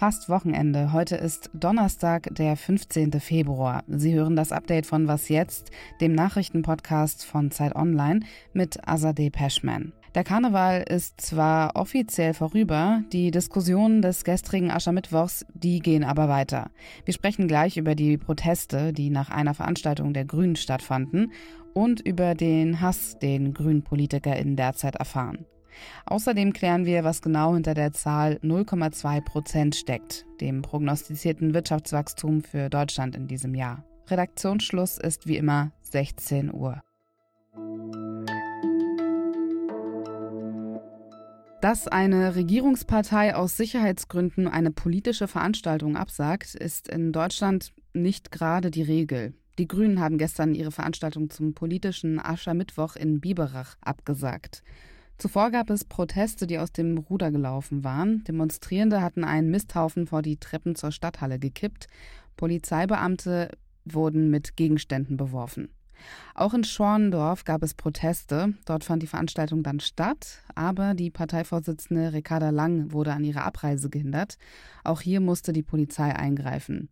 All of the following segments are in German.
Fast Wochenende. Heute ist Donnerstag, der 15. Februar. Sie hören das Update von Was jetzt, dem Nachrichtenpodcast von Zeit Online mit Azadeh Peschman. Der Karneval ist zwar offiziell vorüber, die Diskussionen des gestrigen Aschermittwochs, die gehen aber weiter. Wir sprechen gleich über die Proteste, die nach einer Veranstaltung der Grünen stattfanden und über den Hass, den Grünen PolitikerInnen derzeit erfahren. Außerdem klären wir, was genau hinter der Zahl 0,2 Prozent steckt, dem prognostizierten Wirtschaftswachstum für Deutschland in diesem Jahr. Redaktionsschluss ist wie immer 16 Uhr. Dass eine Regierungspartei aus Sicherheitsgründen eine politische Veranstaltung absagt, ist in Deutschland nicht gerade die Regel. Die Grünen haben gestern ihre Veranstaltung zum politischen Aschermittwoch in Biberach abgesagt. Zuvor gab es Proteste, die aus dem Ruder gelaufen waren. Demonstrierende hatten einen Misthaufen vor die Treppen zur Stadthalle gekippt. Polizeibeamte wurden mit Gegenständen beworfen. Auch in Schorndorf gab es Proteste. Dort fand die Veranstaltung dann statt, aber die Parteivorsitzende Ricarda Lang wurde an ihrer Abreise gehindert. Auch hier musste die Polizei eingreifen.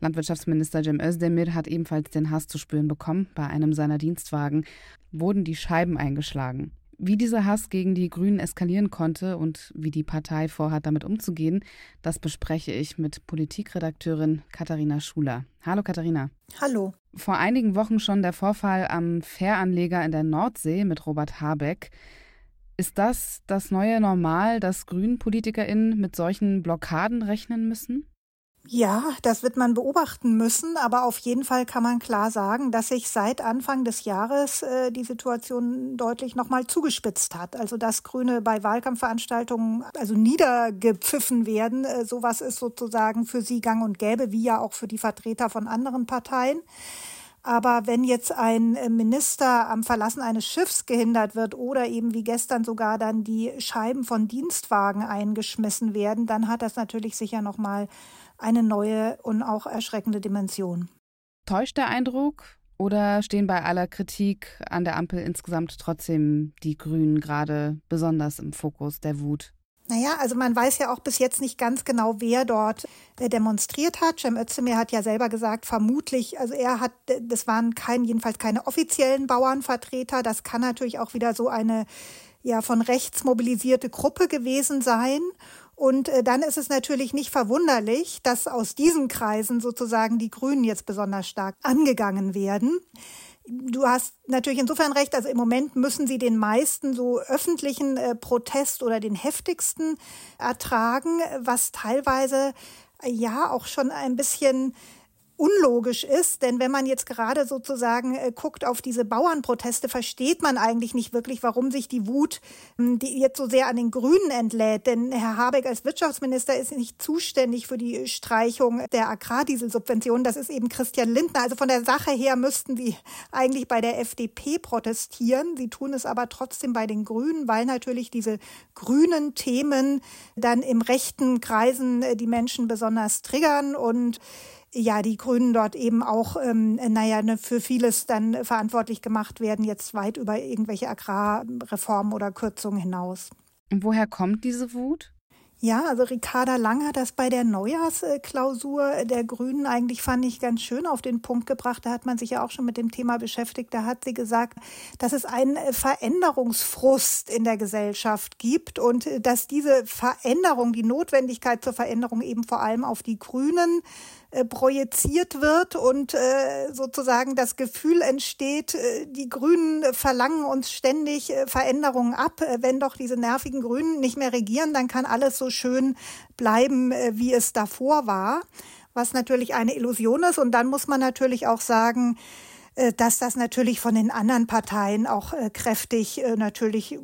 Landwirtschaftsminister Cem Özdemir hat ebenfalls den Hass zu spüren bekommen. Bei einem seiner Dienstwagen wurden die Scheiben eingeschlagen. Wie dieser Hass gegen die Grünen eskalieren konnte und wie die Partei vorhat, damit umzugehen, das bespreche ich mit Politikredakteurin Katharina Schuler. Hallo Katharina. Hallo. Vor einigen Wochen schon der Vorfall am Fähranleger in der Nordsee mit Robert Habeck. Ist das das neue Normal, dass Grünen-PolitikerInnen mit solchen Blockaden rechnen müssen? Ja, das wird man beobachten müssen, aber auf jeden Fall kann man klar sagen, dass sich seit Anfang des Jahres äh, die Situation deutlich nochmal zugespitzt hat. Also dass Grüne bei Wahlkampfveranstaltungen also niedergepfiffen werden, äh, sowas ist sozusagen für sie gang und gäbe, wie ja auch für die Vertreter von anderen Parteien. Aber wenn jetzt ein äh, Minister am Verlassen eines Schiffs gehindert wird oder eben wie gestern sogar dann die Scheiben von Dienstwagen eingeschmissen werden, dann hat das natürlich sicher nochmal eine neue und auch erschreckende Dimension. Täuscht der Eindruck oder stehen bei aller Kritik an der Ampel insgesamt trotzdem die Grünen gerade besonders im Fokus der Wut? Naja, also man weiß ja auch bis jetzt nicht ganz genau, wer dort äh, demonstriert hat. Cem Özdemir hat ja selber gesagt, vermutlich, also er hat, das waren kein, jedenfalls keine offiziellen Bauernvertreter. Das kann natürlich auch wieder so eine ja von rechts mobilisierte Gruppe gewesen sein. Und äh, dann ist es natürlich nicht verwunderlich, dass aus diesen Kreisen sozusagen die Grünen jetzt besonders stark angegangen werden. Du hast natürlich insofern recht, also im Moment müssen sie den meisten so öffentlichen äh, Protest oder den heftigsten ertragen, was teilweise ja auch schon ein bisschen unlogisch ist, denn wenn man jetzt gerade sozusagen äh, guckt auf diese Bauernproteste, versteht man eigentlich nicht wirklich, warum sich die Wut ähm, die jetzt so sehr an den Grünen entlädt. Denn Herr Habeck als Wirtschaftsminister ist nicht zuständig für die Streichung der Agrardieselsubventionen. Das ist eben Christian Lindner. Also von der Sache her müssten sie eigentlich bei der FDP protestieren. Sie tun es aber trotzdem bei den Grünen, weil natürlich diese grünen Themen dann im rechten Kreisen äh, die Menschen besonders triggern und ja, die Grünen dort eben auch, ähm, naja, ne, für vieles dann verantwortlich gemacht werden, jetzt weit über irgendwelche Agrarreformen oder Kürzungen hinaus. Und woher kommt diese Wut? Ja, also Ricarda Lang hat das bei der Neujahrsklausur der Grünen eigentlich, fand ich, ganz schön auf den Punkt gebracht. Da hat man sich ja auch schon mit dem Thema beschäftigt. Da hat sie gesagt, dass es einen Veränderungsfrust in der Gesellschaft gibt und dass diese Veränderung, die Notwendigkeit zur Veränderung eben vor allem auf die Grünen äh, projiziert wird und äh, sozusagen das Gefühl entsteht, äh, die Grünen verlangen uns ständig äh, Veränderungen ab. Äh, wenn doch diese nervigen Grünen nicht mehr regieren, dann kann alles so schön bleiben, äh, wie es davor war, was natürlich eine Illusion ist. Und dann muss man natürlich auch sagen, äh, dass das natürlich von den anderen Parteien auch äh, kräftig natürlich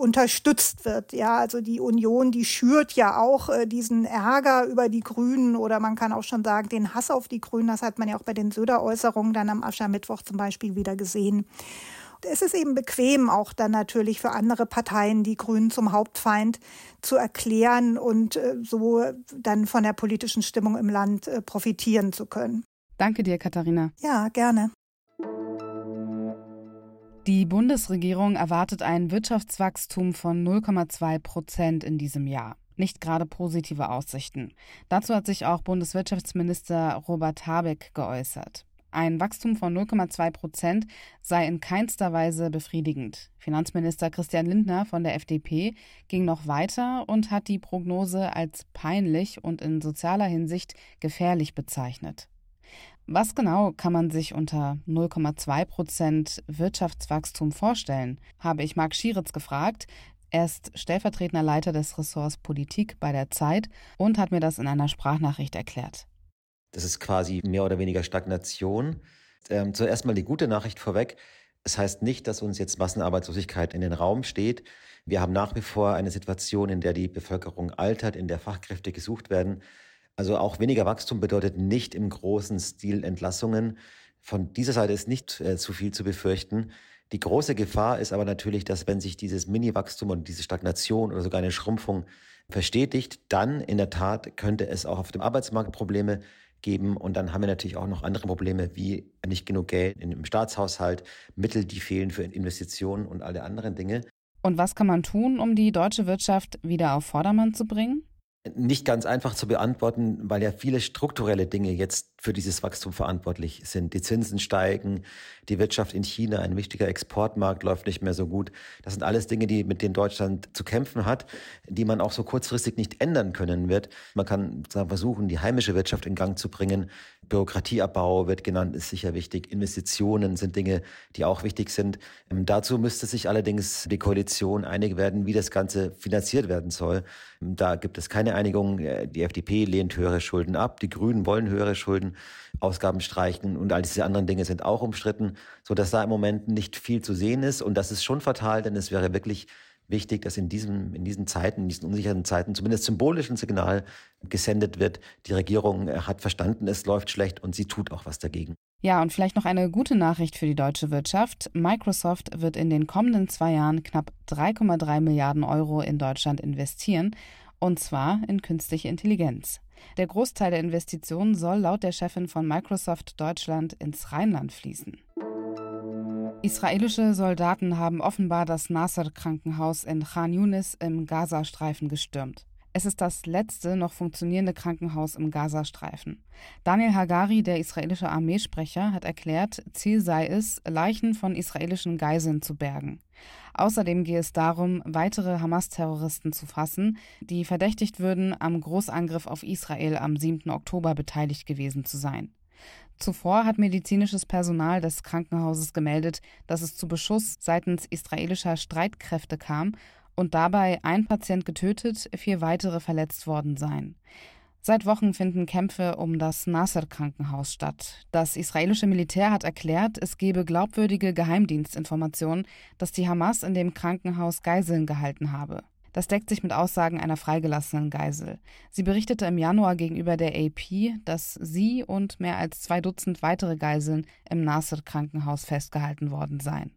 unterstützt wird. Ja, also die Union, die schürt ja auch äh, diesen Ärger über die Grünen oder man kann auch schon sagen, den Hass auf die Grünen. Das hat man ja auch bei den Söder-Äußerungen dann am Aschermittwoch zum Beispiel wieder gesehen. Es ist eben bequem, auch dann natürlich für andere Parteien die Grünen zum Hauptfeind zu erklären und äh, so dann von der politischen Stimmung im Land äh, profitieren zu können. Danke dir, Katharina. Ja, gerne. Die Bundesregierung erwartet ein Wirtschaftswachstum von 0,2 Prozent in diesem Jahr. Nicht gerade positive Aussichten. Dazu hat sich auch Bundeswirtschaftsminister Robert Habeck geäußert. Ein Wachstum von 0,2 Prozent sei in keinster Weise befriedigend. Finanzminister Christian Lindner von der FDP ging noch weiter und hat die Prognose als peinlich und in sozialer Hinsicht gefährlich bezeichnet. Was genau kann man sich unter 0,2 Prozent Wirtschaftswachstum vorstellen, habe ich Marc Schieritz gefragt. Er ist stellvertretender Leiter des Ressorts Politik bei der Zeit und hat mir das in einer Sprachnachricht erklärt. Das ist quasi mehr oder weniger Stagnation. Ähm, zuerst mal die gute Nachricht vorweg. Es heißt nicht, dass uns jetzt Massenarbeitslosigkeit in den Raum steht. Wir haben nach wie vor eine Situation, in der die Bevölkerung altert, in der Fachkräfte gesucht werden. Also auch weniger Wachstum bedeutet nicht im großen Stil Entlassungen. Von dieser Seite ist nicht äh, zu viel zu befürchten. Die große Gefahr ist aber natürlich, dass wenn sich dieses Mini-Wachstum und diese Stagnation oder sogar eine Schrumpfung verstetigt, dann in der Tat könnte es auch auf dem Arbeitsmarkt Probleme geben. Und dann haben wir natürlich auch noch andere Probleme wie nicht genug Geld im Staatshaushalt, Mittel, die fehlen für Investitionen und alle anderen Dinge. Und was kann man tun, um die deutsche Wirtschaft wieder auf Vordermann zu bringen? Nicht ganz einfach zu beantworten, weil ja viele strukturelle Dinge jetzt für dieses Wachstum verantwortlich sind. Die Zinsen steigen, die Wirtschaft in China, ein wichtiger Exportmarkt, läuft nicht mehr so gut. Das sind alles Dinge, die mit denen Deutschland zu kämpfen hat, die man auch so kurzfristig nicht ändern können wird. Man kann versuchen, die heimische Wirtschaft in Gang zu bringen. Bürokratieabbau wird genannt, ist sicher wichtig. Investitionen sind Dinge, die auch wichtig sind. Ähm, dazu müsste sich allerdings die Koalition einig werden, wie das Ganze finanziert werden soll. Ähm, da gibt es keine Einigung. Äh, die FDP lehnt höhere Schulden ab, die Grünen wollen höhere Schulden, Ausgaben streichen und all diese anderen Dinge sind auch umstritten, so dass da im Moment nicht viel zu sehen ist und das ist schon fatal, denn es wäre wirklich wichtig, dass in, diesem, in diesen Zeiten, in diesen unsicheren Zeiten zumindest symbolisch ein Signal gesendet wird. Die Regierung äh, hat verstanden, es läuft schlecht und sie tut auch was dagegen. Ja, und vielleicht noch eine gute Nachricht für die deutsche Wirtschaft. Microsoft wird in den kommenden zwei Jahren knapp 3,3 Milliarden Euro in Deutschland investieren, und zwar in künstliche Intelligenz. Der Großteil der Investitionen soll laut der Chefin von Microsoft Deutschland ins Rheinland fließen. Israelische Soldaten haben offenbar das Nasser-Krankenhaus in Khan Yunis im Gazastreifen gestürmt. Es ist das letzte noch funktionierende Krankenhaus im Gazastreifen. Daniel Hagari, der israelische Armeesprecher, hat erklärt, Ziel sei es, Leichen von israelischen Geiseln zu bergen. Außerdem gehe es darum, weitere Hamas-Terroristen zu fassen, die verdächtigt würden, am Großangriff auf Israel am 7. Oktober beteiligt gewesen zu sein. Zuvor hat medizinisches Personal des Krankenhauses gemeldet, dass es zu Beschuss seitens israelischer Streitkräfte kam und dabei ein Patient getötet, vier weitere verletzt worden seien. Seit Wochen finden Kämpfe um das Nasser-Krankenhaus statt. Das israelische Militär hat erklärt, es gebe glaubwürdige Geheimdienstinformationen, dass die Hamas in dem Krankenhaus Geiseln gehalten habe. Das deckt sich mit Aussagen einer freigelassenen Geisel. Sie berichtete im Januar gegenüber der AP, dass sie und mehr als zwei Dutzend weitere Geiseln im Nasser-Krankenhaus festgehalten worden seien.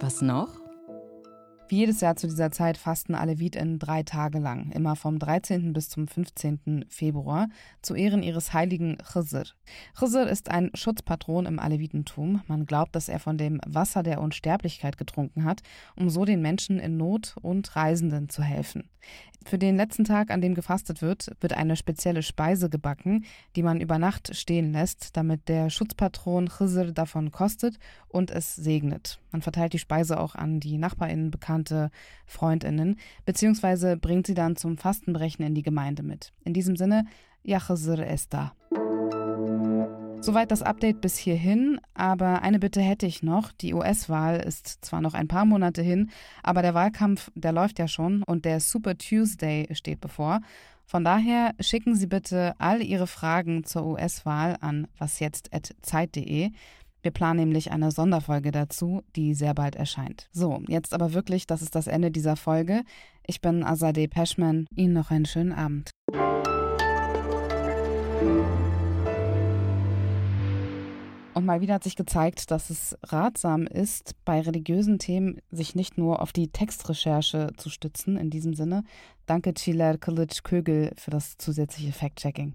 Was noch? Wie jedes Jahr zu dieser Zeit fasten Aleviten drei Tage lang, immer vom 13. bis zum 15. Februar, zu Ehren ihres heiligen Khizr. Khizr ist ein Schutzpatron im Alevitentum. Man glaubt, dass er von dem Wasser der Unsterblichkeit getrunken hat, um so den Menschen in Not und Reisenden zu helfen. Für den letzten Tag, an dem gefastet wird, wird eine spezielle Speise gebacken, die man über Nacht stehen lässt, damit der Schutzpatron Khizr davon kostet und es segnet. Man verteilt die Speise auch an die NachbarInnen, Bekannte, FreundInnen, beziehungsweise bringt sie dann zum Fastenbrechen in die Gemeinde mit. In diesem Sinne, ist da. Soweit das Update bis hierhin, aber eine Bitte hätte ich noch. Die US-Wahl ist zwar noch ein paar Monate hin, aber der Wahlkampf, der läuft ja schon und der Super Tuesday steht bevor. Von daher schicken Sie bitte all Ihre Fragen zur US-Wahl an wasjetzt.zeit.de. Wir planen nämlich eine Sonderfolge dazu, die sehr bald erscheint. So, jetzt aber wirklich, das ist das Ende dieser Folge. Ich bin Azadeh Peschman. Ihnen noch einen schönen Abend. Und mal wieder hat sich gezeigt, dass es ratsam ist, bei religiösen Themen sich nicht nur auf die Textrecherche zu stützen. In diesem Sinne, danke Chiler Kilic Kögel für das zusätzliche Fact-Checking.